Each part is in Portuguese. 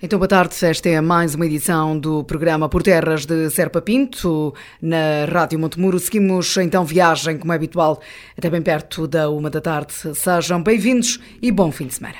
Então, boa tarde. Esta é mais uma edição do programa Por Terras de Serpa Pinto, na Rádio Montemuro. Seguimos então viagem, como é habitual, até bem perto da uma da tarde. Sejam bem-vindos e bom fim de semana.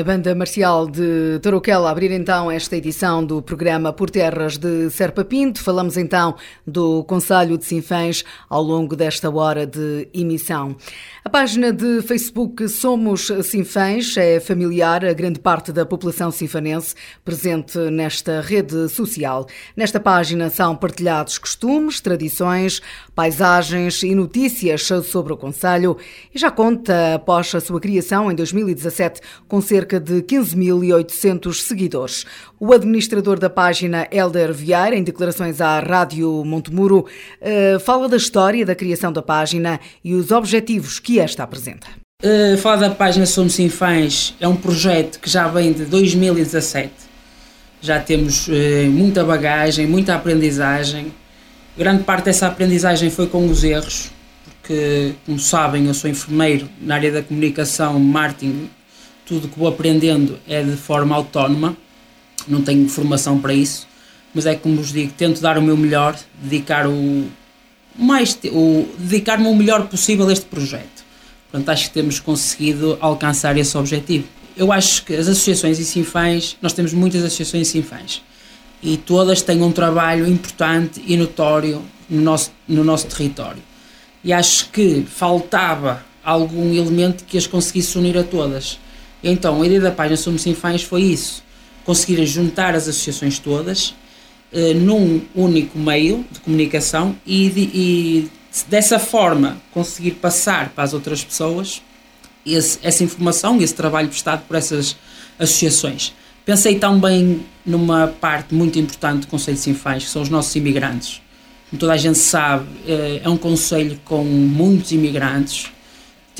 A banda marcial de Tarouquela abrir então esta edição do programa Por Terras de Serpa Pinto. Falamos então do Conselho de Sinfãs ao longo desta hora de emissão. A página de Facebook Somos Sinfãs é familiar a grande parte da população sinfanense presente nesta rede social. Nesta página são partilhados costumes, tradições, paisagens e notícias sobre o Conselho e já conta, após a sua criação em 2017, com cerca de 15.800 seguidores. O administrador da página, Helder Vieira, em declarações à Rádio Montemuro, eh, fala da história da criação da página e os objetivos que esta apresenta. Uh, falar da página Somos Sinfãs é um projeto que já vem de 2017. Já temos uh, muita bagagem, muita aprendizagem. Grande parte dessa aprendizagem foi com os erros, porque, como sabem, eu sou enfermeiro na área da comunicação, marketing. Tudo que vou aprendendo é de forma autónoma, não tenho formação para isso, mas é como vos digo, tento dar o meu melhor, dedicar o, mais o dedicar-me o melhor possível a este projeto. Portanto, acho que temos conseguido alcançar esse objetivo. Eu acho que as associações e sinfãs, nós temos muitas associações e sinfãs, e todas têm um trabalho importante e notório no nosso, no nosso território. E acho que faltava algum elemento que as conseguisse unir a todas. Então, a ideia da página Somos Sinfãs foi isso, conseguir juntar as associações todas uh, num único meio de comunicação e, de, e, dessa forma conseguir passar para as outras pessoas esse, essa informação, esse trabalho prestado por essas associações. Pensei também numa parte muito importante do Conselho de Sinfãs, que são os nossos imigrantes. Como toda a gente sabe, eh, é um conselho com muitos imigrantes.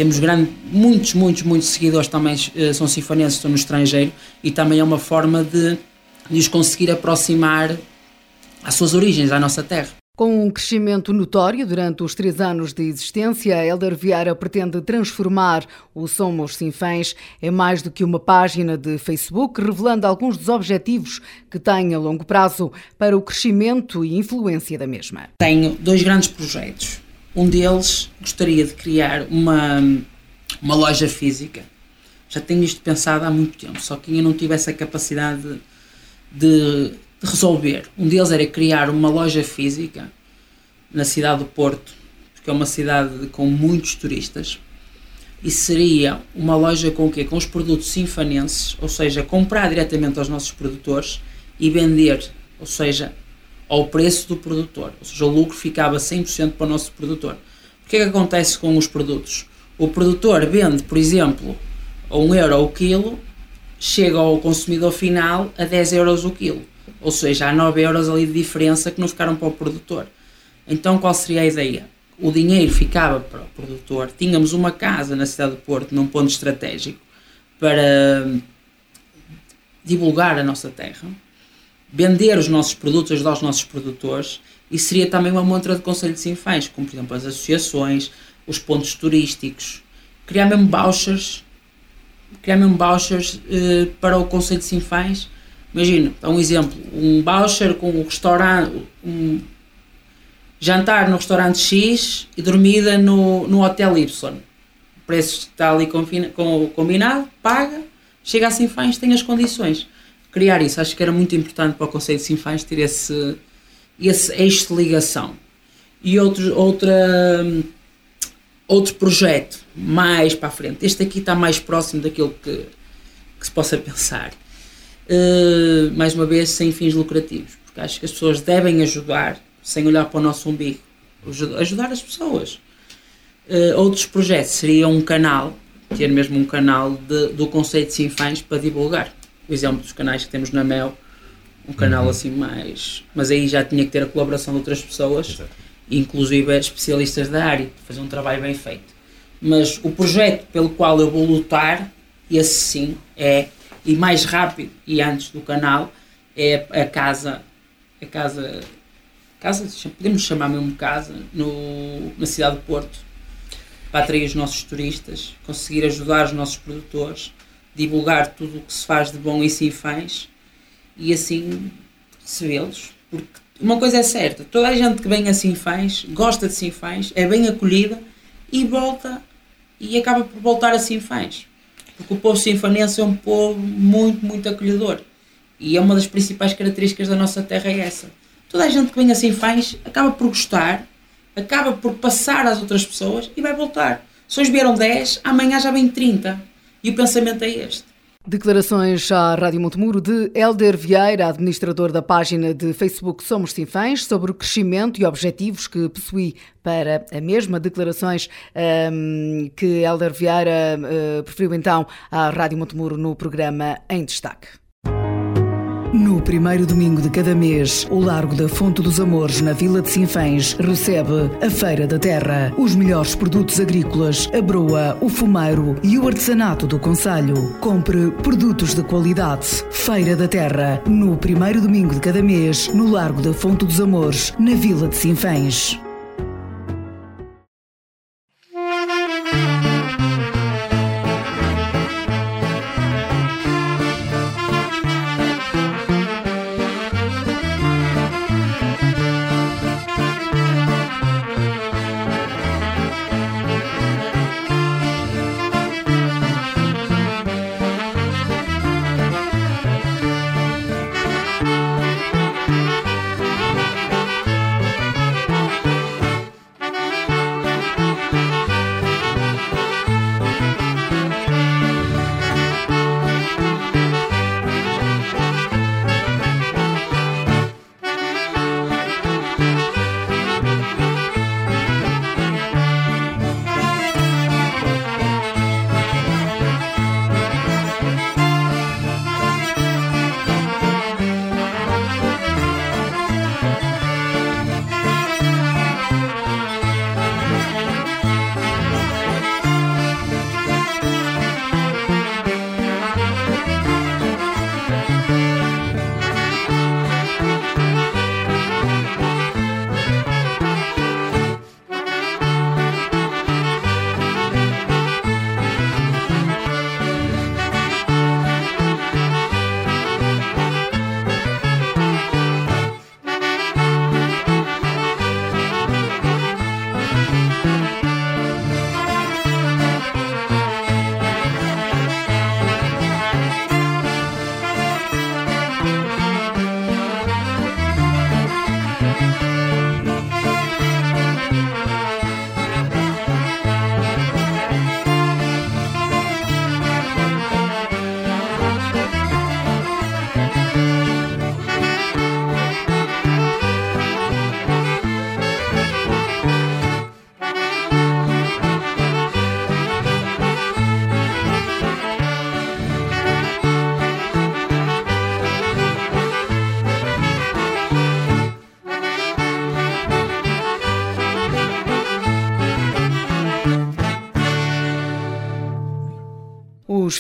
Temos grande, muitos, muitos, muitos seguidores também uh, são sinfanenses, estão no estrangeiro e também é uma forma de, de os conseguir aproximar às suas origens, à nossa terra. Com um crescimento notório durante os três anos de existência, Helder Vieira pretende transformar o Somos Sinfãs em mais do que uma página de Facebook, revelando alguns dos objetivos que tem a longo prazo para o crescimento e influência da mesma. Tenho dois grandes projetos. Um deles gostaria de criar uma, uma loja física. Já tenho isto pensado há muito tempo, só que ainda não tive essa capacidade de de resolver. Um deles era criar uma loja física na cidade do Porto, porque é uma cidade com muitos turistas, e seria uma loja com o quê? Com os produtos sinfanenses, ou seja, comprar diretamente aos nossos produtores e vender, ou seja, ao preço do produtor, ou seja, o lucro ficava 100% para o nosso produtor. O que é que acontece com os produtos? O produtor vende, por exemplo, a 1 euro o quilo, chega ao consumidor final a 10 euros o quilo. Ou seja, há 9 euros ali de diferença que não ficaram para o produtor. Então qual seria a ideia? O dinheiro ficava para o produtor, tínhamos uma casa na cidade do Porto, num ponto estratégico, para divulgar a nossa terra, vender os nossos produtos, ajudar os nossos produtores, e seria também uma montra de Conselho de Sinfãs, como por exemplo as associações, os pontos turísticos, criar mesmo vouchers, criar mesmo vouchers eh, para o Conselho de Sinfãs Imagina, dá um exemplo, um voucher com um restaurante, um jantar no restaurante X e dormida no, no hotel Y. O preço está ali combinado, paga, chega a Sinfãs, tem as condições. Criar isso, acho que era muito importante para o Conselho de Sinfãs ter esse, esse eixo de ligação. E outro, outra, outro projeto mais para a frente. Este aqui está mais próximo daquilo que, que se possa pensar uh, mais uma vez, sem fins lucrativos, porque acho que as pessoas devem ajudar, sem olhar para o nosso umbigo, ajudar as pessoas. Uh, outros projetos seria um canal, ter mesmo um canal de, do conceito de Sinfãs para divulgar. O exemplo dos canais que temos na Mel, um canal uhum. assim mais. Mas aí já tinha que ter a colaboração de outras pessoas, Exato. inclusive especialistas da área, fazer um trabalho bem feito. Mas o projeto pelo qual eu vou lutar, esse sim, é e mais rápido e antes do canal é a casa, a casa, casa podemos chamar mesmo casa, no, na cidade do Porto, para atrair os nossos turistas, conseguir ajudar os nossos produtores, divulgar tudo o que se faz de bom em Sinfãs e assim recebê-los. Porque uma coisa é certa, toda a gente que vem a Sinfãs gosta de Sinfãs, é bem acolhida e volta e acaba por voltar a Sinfãs. Porque o povo sinfonense é um povo muito, muito acolhedor. E é uma das principais características da nossa terra é essa. Toda a gente que vem a Sinfãs acaba por gostar, acaba por passar às outras pessoas e vai voltar. Se hoje vieram 10, amanhã já vem 30. E o pensamento é este. Declarações à Rádio Montemuro de Helder Vieira, administrador da página de Facebook Somos Sinfãs, sobre o crescimento e objetivos que possui para a mesma. Declarações um, que Helder Vieira uh, preferiu então à Rádio Montemuro no programa Em Destaque. No primeiro domingo de cada mês, o Largo da Fonte dos Amores, na Vila de Sinfãs, recebe a Feira da Terra. Os melhores produtos agrícolas, a broa, o fumeiro e o artesanato do Conselho. Compre produtos de qualidade. Feira da Terra, no primeiro domingo de cada mês, no Largo da Fonte dos Amores, na Vila de Sinfãs.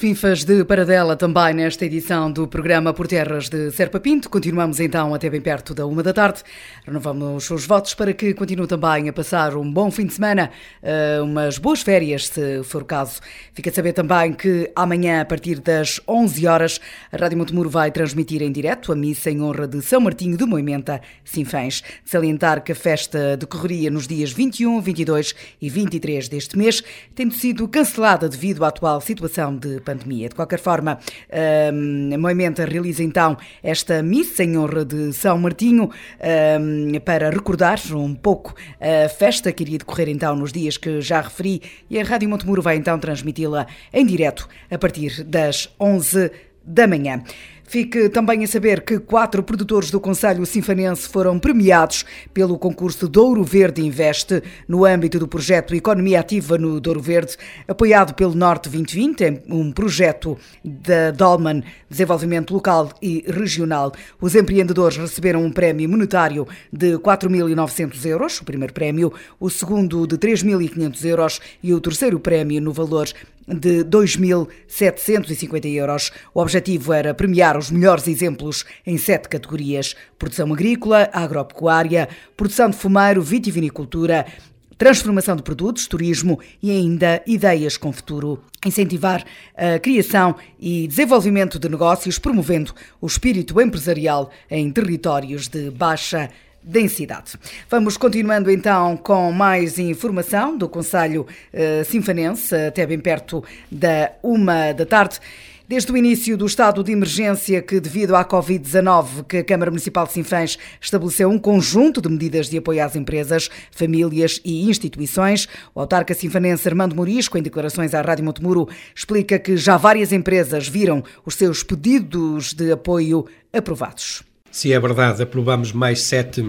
FINFAs de Paradela também nesta edição do programa Por Terras de Serpa Pinto. Continuamos então até bem perto da uma da tarde. Renovamos os votos para que continue também a passar um bom fim de semana, eh, umas boas férias, se for o caso. Fica a saber também que amanhã, a partir das 11 horas, a Rádio Montemuro vai transmitir em direto a missa em honra de São Martinho de Moimenta, Sinfãs. Salientar que a festa decorreria nos dias 21, 22 e 23 deste mês, tendo sido cancelada devido à atual situação de pandemia. De qualquer forma, a Moimenta realiza então esta missa em honra de São Martinho para recordar um pouco a festa que iria decorrer então nos dias que já referi e a Rádio Montemuro vai então transmiti-la em direto a partir das 11 da manhã. Fique também a saber que quatro produtores do Conselho Sinfanense foram premiados pelo concurso Douro Verde Investe no âmbito do projeto Economia Ativa no Douro Verde, apoiado pelo Norte 2020, um projeto da Dolman Desenvolvimento Local e Regional. Os empreendedores receberam um prémio monetário de 4.900 euros, o primeiro prémio, o segundo de 3.500 euros e o terceiro prémio no valor de 2.750 euros. O objetivo era premiar os melhores exemplos em sete categorias: produção agrícola, agropecuária, produção de fumeiro, vitivinicultura, transformação de produtos, turismo e ainda ideias com futuro. Incentivar a criação e desenvolvimento de negócios, promovendo o espírito empresarial em territórios de baixa densidade. Vamos continuando então com mais informação do Conselho uh, Sinfanense, até bem perto da uma da tarde. Desde o início do estado de emergência que, devido à Covid-19, que a Câmara Municipal de Sinfãs estabeleceu um conjunto de medidas de apoio às empresas, famílias e instituições, o autarca sinfanense Armando Morisco, em declarações à Rádio Montemuro, explica que já várias empresas viram os seus pedidos de apoio aprovados. Se é verdade, aprovamos mais sete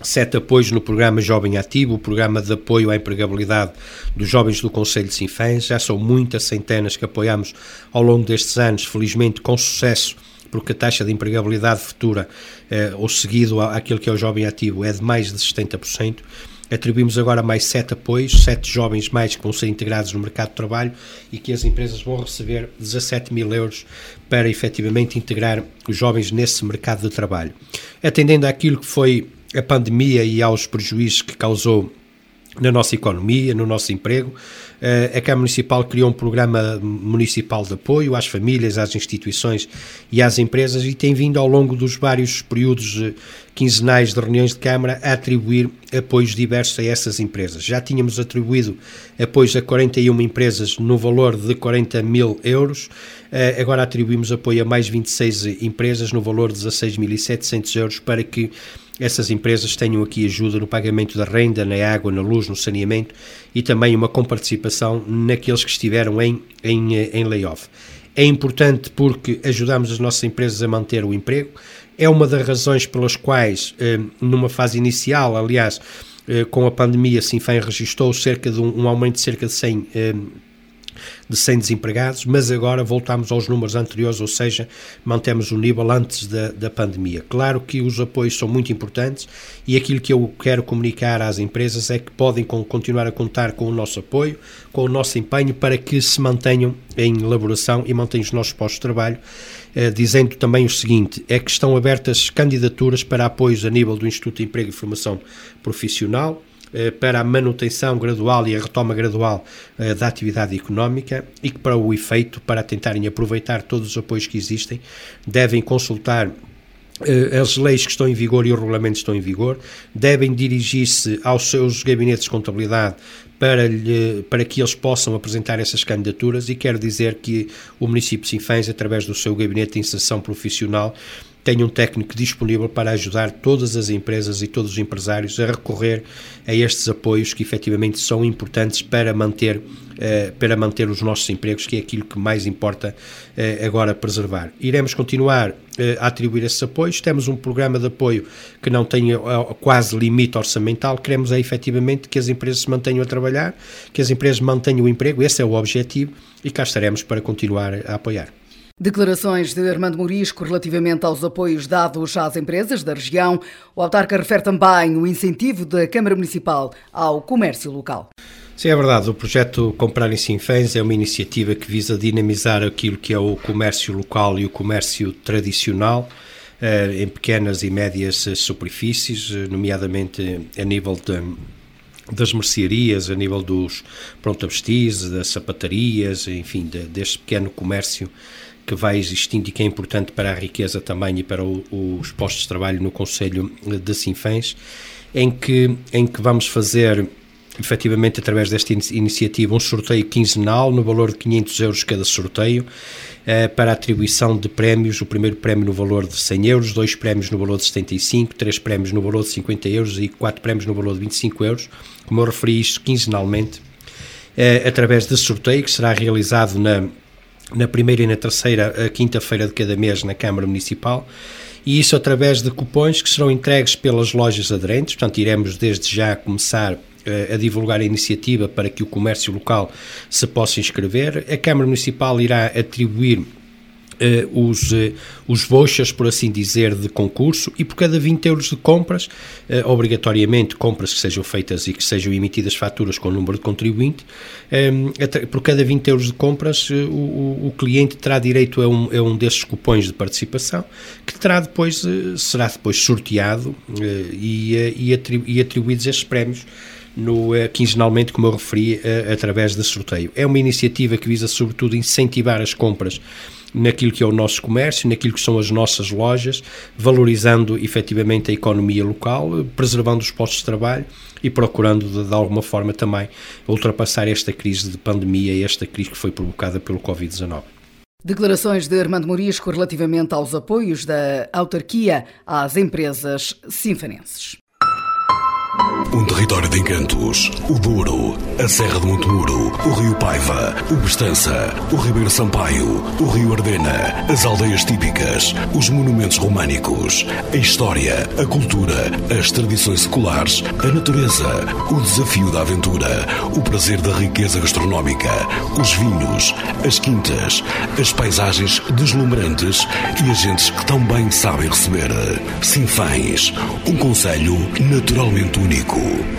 sete apoios no programa Jovem Ativo, o programa de apoio à empregabilidade dos jovens do Conselho de Sinfãs. Já são muitas centenas que apoiamos ao longo destes anos, felizmente com sucesso, porque a taxa de empregabilidade futura, eh, ou seguido àquilo que é o Jovem Ativo, é de mais de 70%. Atribuímos agora mais sete apoios, sete jovens mais que vão ser integrados no mercado de trabalho e que as empresas vão receber 17 mil euros para efetivamente integrar os jovens nesse mercado de trabalho. Atendendo àquilo que foi a pandemia e aos prejuízos que causou na nossa economia, no nosso emprego. Eh, a Câmara Municipal criou um programa municipal de apoio às famílias, às instituições e às empresas e tem vindo ao longo dos vários períodos eh, quinzenais de reuniões de Câmara a atribuir apoios diversos a essas empresas. Já tínhamos atribuído apoios a 41 empresas no valor de 40 mil euros, eh, agora atribuímos apoio a mais 26 empresas no valor de 16.700 euros para que essas empresas tenham aqui ajuda no pagamento da renda, na água, na luz, no saneamento e também uma comparticipação naqueles que estiveram em, em, em layoff. É importante porque ajudamos as nossas empresas a manter o emprego, é uma das razões pelas quais, eh, numa fase inicial, aliás, eh, com a pandemia, Sinfém registrou cerca de um, um aumento de cerca de 100 de 100 desempregados, mas agora voltamos aos números anteriores, ou seja, mantemos o nível antes da, da pandemia. Claro que os apoios são muito importantes e aquilo que eu quero comunicar às empresas é que podem continuar a contar com o nosso apoio, com o nosso empenho para que se mantenham em elaboração e mantenham os nossos postos de trabalho. Eh, dizendo também o seguinte: é que estão abertas candidaturas para apoios a nível do Instituto de Emprego e Formação Profissional, para a manutenção gradual e a retoma gradual eh, da atividade económica e que, para o efeito, para tentarem aproveitar todos os apoios que existem, devem consultar eh, as leis que estão em vigor e os regulamentos que estão em vigor, devem dirigir-se aos seus gabinetes de contabilidade para, lhe, para que eles possam apresentar essas candidaturas e quero dizer que o município de Sinfãs, através do seu gabinete de inserção profissional, tenha um técnico disponível para ajudar todas as empresas e todos os empresários a recorrer a estes apoios que efetivamente são importantes para manter, eh, para manter os nossos empregos, que é aquilo que mais importa eh, agora preservar. Iremos continuar eh, a atribuir esses apoios, temos um programa de apoio que não tem quase limite orçamental, queremos é efetivamente que as empresas se mantenham a trabalhar, que as empresas mantenham o emprego, esse é o objetivo e cá estaremos para continuar a apoiar. Declarações de Armando Morisco relativamente aos apoios dados às empresas da região. O autarca refere também o incentivo da Câmara Municipal ao comércio local. Sim, é verdade. O projeto Comprar em Sinfãs é uma iniciativa que visa dinamizar aquilo que é o comércio local e o comércio tradicional eh, em pequenas e médias superfícies, eh, nomeadamente a nível de das mercearias, a nível dos pronto-a-vestir, das sapatarias, enfim, de, deste pequeno comércio que vai existindo e que é importante para a riqueza também e para o, os postos de trabalho no Conselho de Sinfãs, em que, em que vamos fazer efetivamente através desta iniciativa um sorteio quinzenal no valor de 500 euros cada sorteio eh, para atribuição de prémios, o primeiro prémio no valor de 100 euros, dois prémios no valor de 75, três prémios no valor de 50 euros e quatro prémios no valor de 25 euros, como eu referi isto quinzenalmente, eh, através de sorteio que será realizado na, na primeira e na terceira quinta-feira de cada mês na Câmara Municipal, e isso através de cupões que serão entregues pelas lojas aderentes, portanto iremos desde já começar a divulgar a iniciativa para que o comércio local se possa inscrever. A Câmara Municipal irá atribuir os, uh, os vouchers, por assim dizer, de concurso e por cada 20 euros de compras, uh, obrigatoriamente compras que sejam feitas e que sejam emitidas faturas com o número de contribuinte, por cada 20 euros de compras o, o, cliente terá direito a um, a um desses cupões de participação que terá depois, será depois sorteado e, e, atribu e atribuídos esses prémios no, uh, quinzenalmente, como eu referi, através de sorteio. É uma iniciativa que visa, sobretudo, incentivar as compras naquilo que é o nosso comércio, naquilo que são as nossas lojas, valorizando efetivamente a economia local, preservando os postos de trabalho e procurando de, de alguma forma também ultrapassar esta crise de pandemia, esta crise que foi provocada pelo Covid-19. Declarações de Armando Morisco relativamente aos apoios da autarquia às empresas sinfanenses. Um território de encantos. O Douro, a Serra de Montemuro, o Rio Paiva, o Bestança, o Ribeiro Sampaio, o Rio Ardena, as aldeias típicas, os monumentos românicos, a história, a cultura, as tradições seculares, a natureza, o desafio da aventura, o prazer da riqueza gastronómica, os vinhos, as quintas, as paisagens deslumbrantes e as gentes que tão bem sabem receber. Sinfãs, um conselho naturalmente único.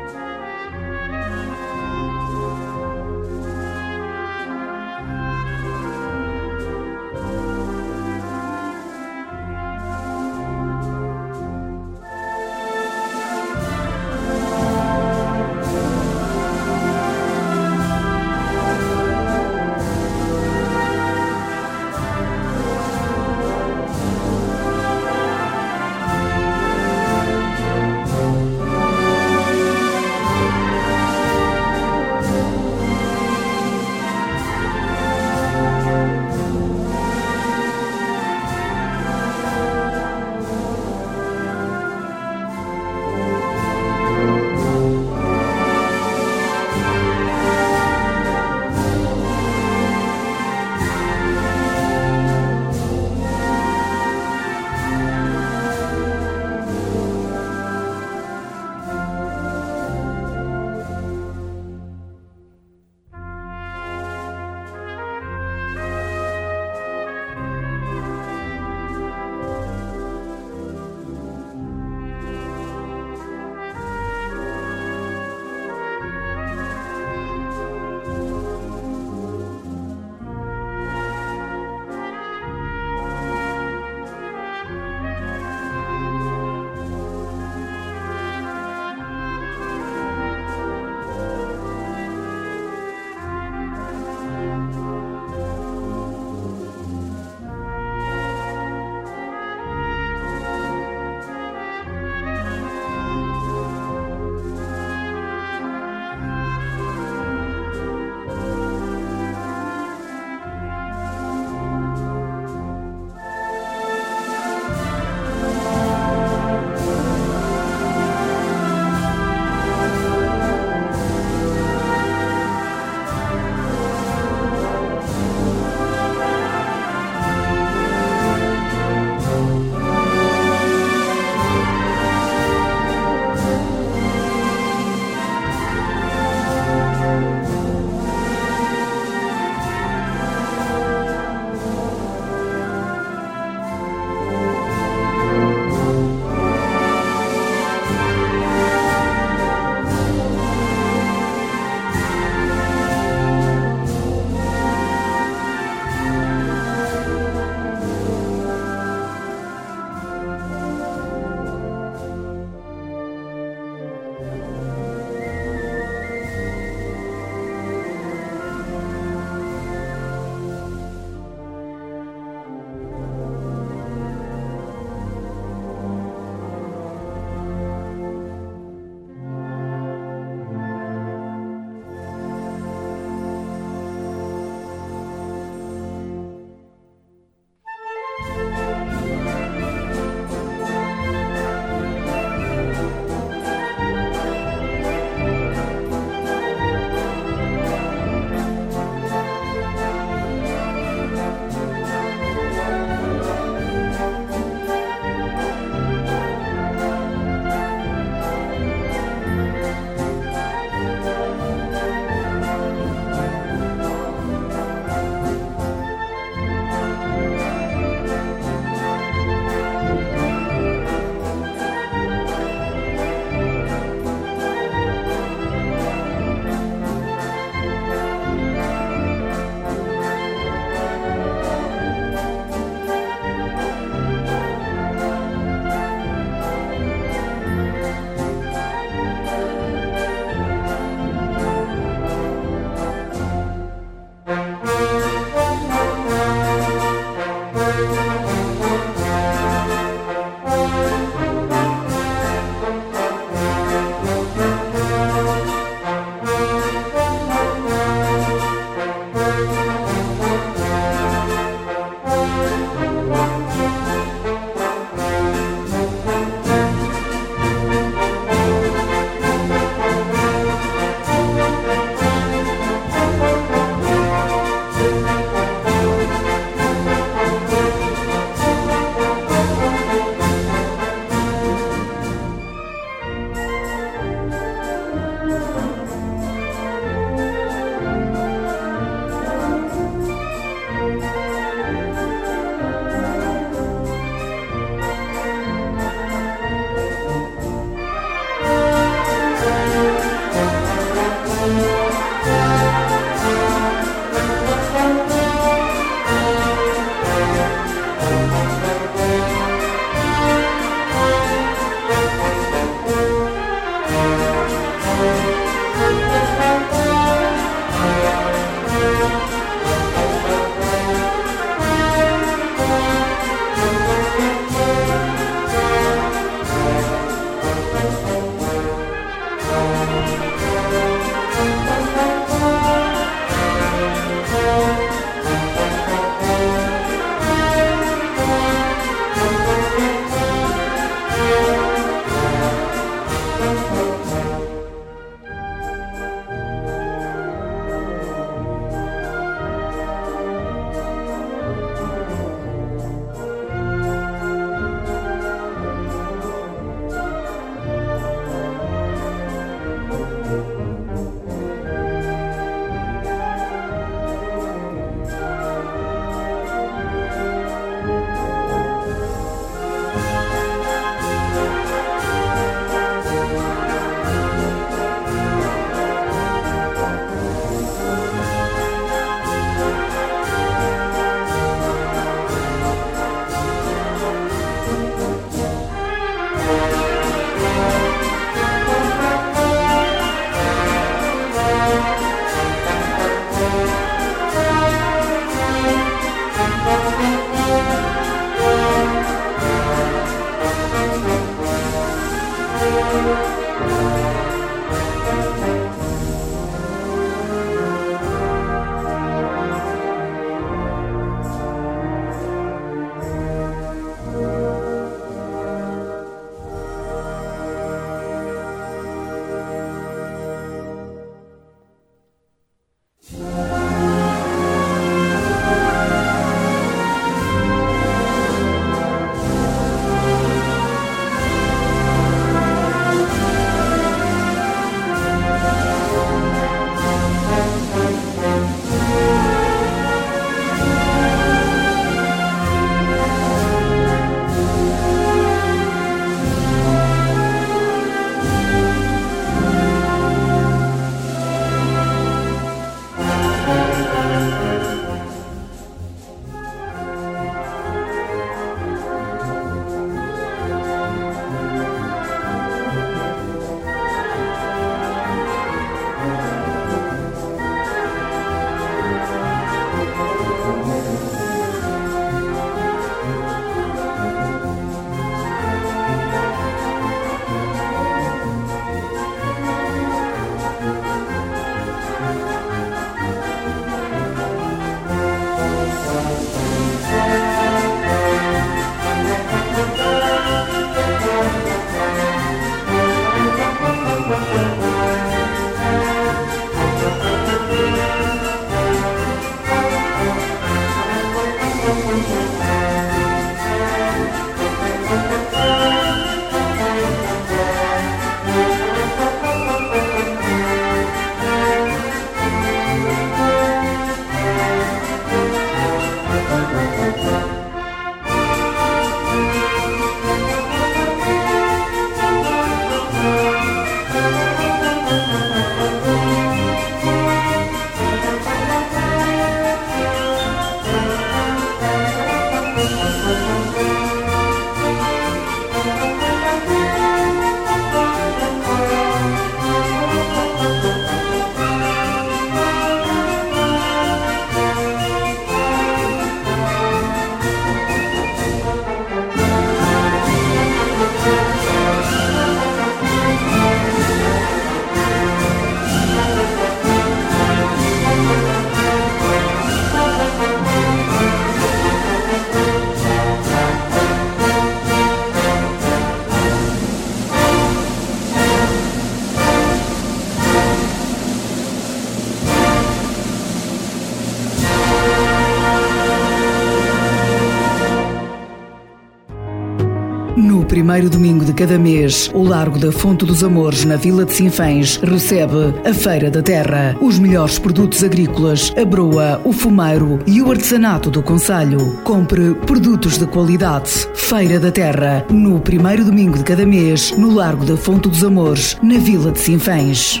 Cada mês, o Largo da Fonte dos Amores, na Vila de Sinfãs, recebe a Feira da Terra. Os melhores produtos agrícolas, a broa, o fumeiro e o artesanato do Conselho. Compre produtos de qualidade. Feira da Terra, no primeiro domingo de cada mês, no Largo da Fonte dos Amores, na Vila de Sinfãs.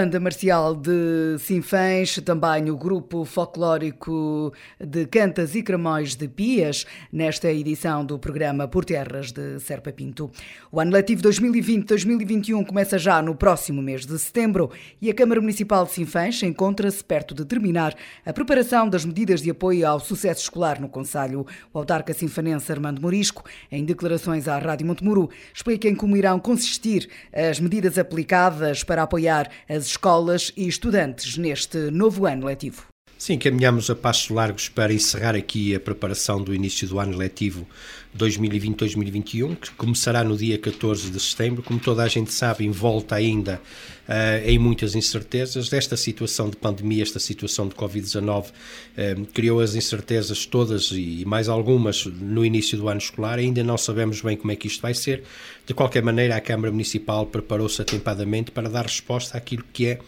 Banda Marcial de Sinfãs, também o Grupo Folclórico de Cantas e Cramóis de Pias, nesta edição do programa Por Terras de Serpa Pinto. O ano letivo 2020-2021 começa já no próximo mês de setembro e a Câmara Municipal de Sinfãs encontra-se perto de terminar a preparação das medidas de apoio ao sucesso escolar no Conselho. O autarca sinfanense Armando Morisco, em declarações à Rádio Montemuro, explica em como irão consistir as medidas aplicadas para apoiar as escolas e estudantes neste novo ano letivo. Sim, caminhamos a passos largos para encerrar aqui a preparação do início do ano letivo 2020-2021, que começará no dia 14 de setembro. Como toda a gente sabe, envolta ainda uh, em muitas incertezas. Desta situação de pandemia, esta situação de Covid-19, uh, criou as incertezas todas e mais algumas no início do ano escolar. Ainda não sabemos bem como é que isto vai ser. De qualquer maneira, a Câmara Municipal preparou-se atempadamente para dar resposta àquilo que é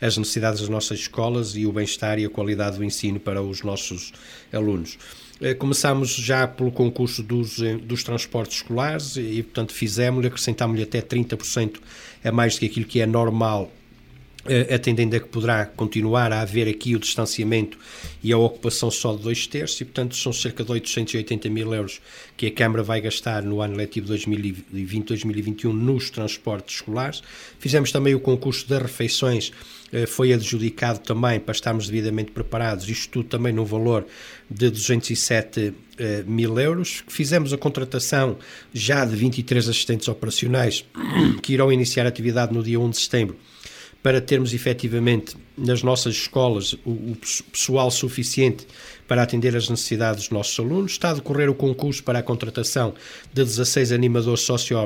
as necessidades das nossas escolas e o bem-estar e a qualidade do ensino para os nossos alunos. Eh, começámos já pelo concurso dos, eh, dos transportes escolares e, portanto, fizemos-lhe, acrescentámos-lhe até 30% a mais do que aquilo que é normal eh, atendendo a que poderá continuar a haver aqui o distanciamento e a ocupação só de dois terços, e portanto são cerca de 880 mil euros que a Câmara vai gastar no ano letivo 2020-2021 nos transportes escolares. Fizemos também o concurso das refeições, foi adjudicado também para estarmos devidamente preparados, isto tudo também no valor de 207 eh, mil euros. Fizemos a contratação já de 23 assistentes operacionais que irão iniciar atividade no dia 1 de setembro para termos efetivamente nas nossas escolas o, o, pessoal suficiente para atender as necessidades dos nossos alunos. Está a decorrer o concurso para a contratação de 16 animadores socio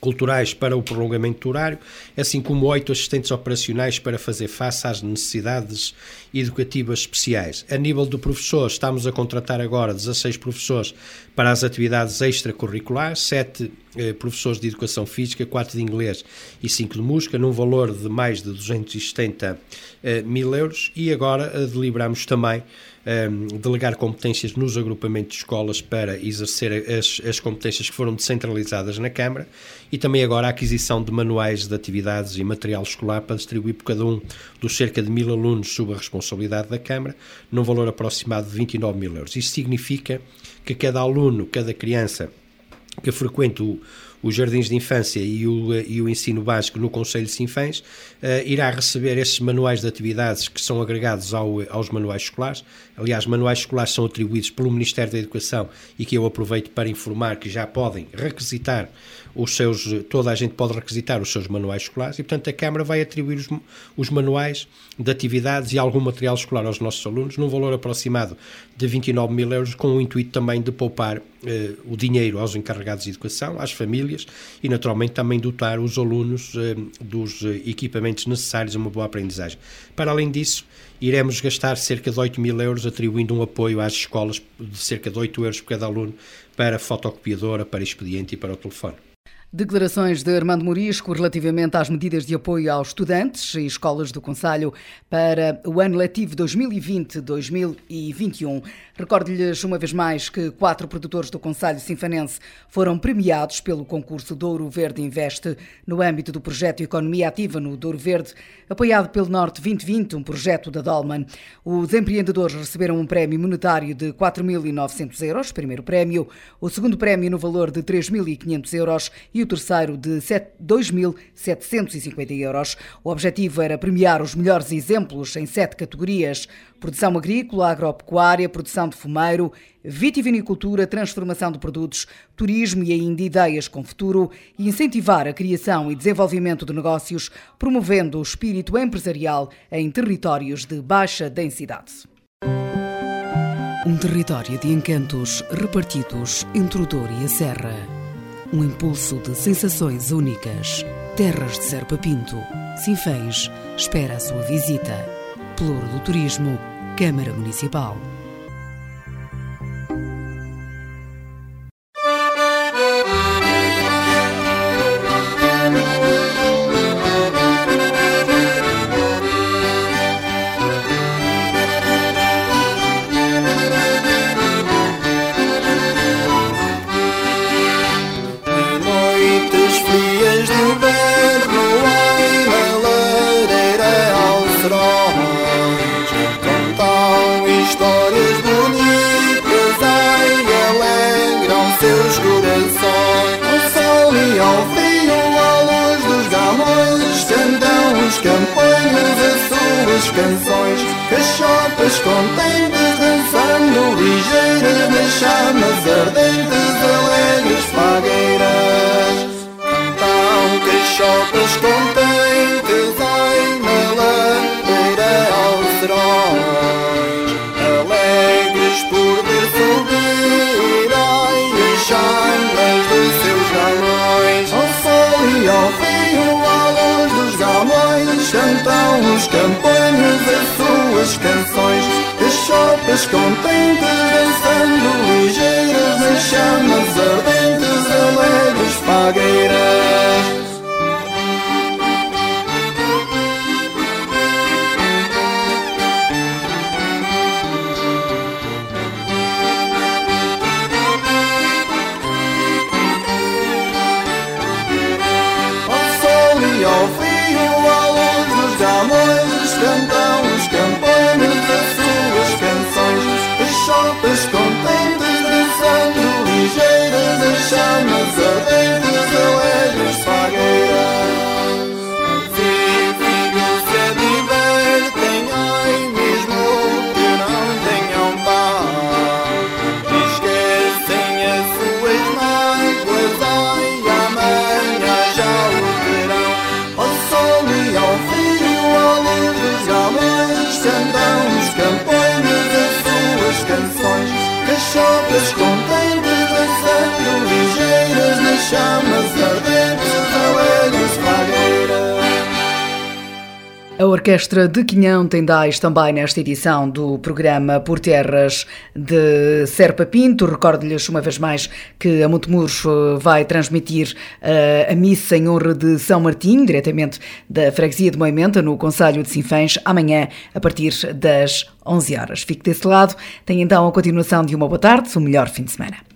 culturais para o prolongamento do horário, assim como oito assistentes operacionais para fazer face às necessidades educativas especiais. A nível do professor, estamos a contratar agora 16 professores para as atividades extracurriculares, 7 eh, professores de educação física, 4 de inglês e 5 de música, num valor de mais de 270 eh, mil euros, e agora eh, deliberamos também um, delegar competências nos agrupamentos de escolas para exercer as, as competências que foram descentralizadas na Câmara e também agora a aquisição de manuais de atividades e material escolar para distribuir por cada um dos cerca de mil alunos sob a responsabilidade da Câmara, num valor aproximado de 29 mil euros. Isto significa que cada aluno, cada criança que frequenta os jardins de infância e o, e o ensino básico no Conselho de Sinfãs, uh, irá receber esses manuais de atividades que são agregados ao, aos manuais escolares. Aliás, manuais escolares são atribuídos pelo Ministério da Educação e que eu aproveito para informar que já podem requisitar os seus, toda a gente pode requisitar os seus manuais escolares e, portanto, a Câmara vai atribuir os, os manuais de atividades e algum material escolar aos nossos alunos num valor aproximado de 29 mil euros, com o intuito também de poupar eh, o dinheiro aos encarregados de educação, às famílias e, naturalmente, também dotar os alunos eh, dos equipamentos necessários a uma boa aprendizagem. Para além disso, iremos gastar cerca de 8 mil euros atribuindo um apoio às escolas de cerca de 8 euros por cada aluno para fotocopiadora, para expediente e para o telefone. Declarações de Armando Morisco relativamente às medidas de apoio aos estudantes e escolas do Conselho para o ano letivo 2020-2021. Recordo-lhes uma vez mais que quatro produtores do Conselho Sinfanense foram premiados pelo concurso Douro Verde Investe no âmbito do projeto Economia Ativa no Douro Verde, apoiado pelo Norte 2020, um projeto da Dolman. Os empreendedores receberam um prémio monetário de 4.900 euros, primeiro prémio, o segundo prémio no valor de 3.500 euros e o terceiro de 2.750 euros. O objetivo era premiar os melhores exemplos em sete categorias: produção agrícola, agropecuária, produção de fumeiro, vitivinicultura, transformação de produtos, turismo e ainda ideias com futuro e incentivar a criação e desenvolvimento de negócios, promovendo o espírito empresarial em territórios de baixa densidade. Um território de encantos repartidos entre o Douro e a Serra. Um impulso de sensações únicas. Terras de Serpa Pinto. Sinfãs espera a sua visita. Pelouro do Turismo, Câmara Municipal. Cachopas contentes dançando ligeiras nas chamas ardentes, cachopas contentes, dançando ligeiras nas chamas ardentes, alegres fagueiras. Cachopas A Orquestra de Quinhão tem dais também nesta edição do programa Por Terras de Serpa Pinto. Recordo-lhes uma vez mais que a Montemurros eh, vai transmitir eh, a missa em honra de São Martinho, diretamente da Freguesia de Moimenta, no Conselho de Sinfãs, amanhã a partir das 11 horas. Fique desse lado. Tem então a continuação de uma boa tarde, um melhor fim de semana.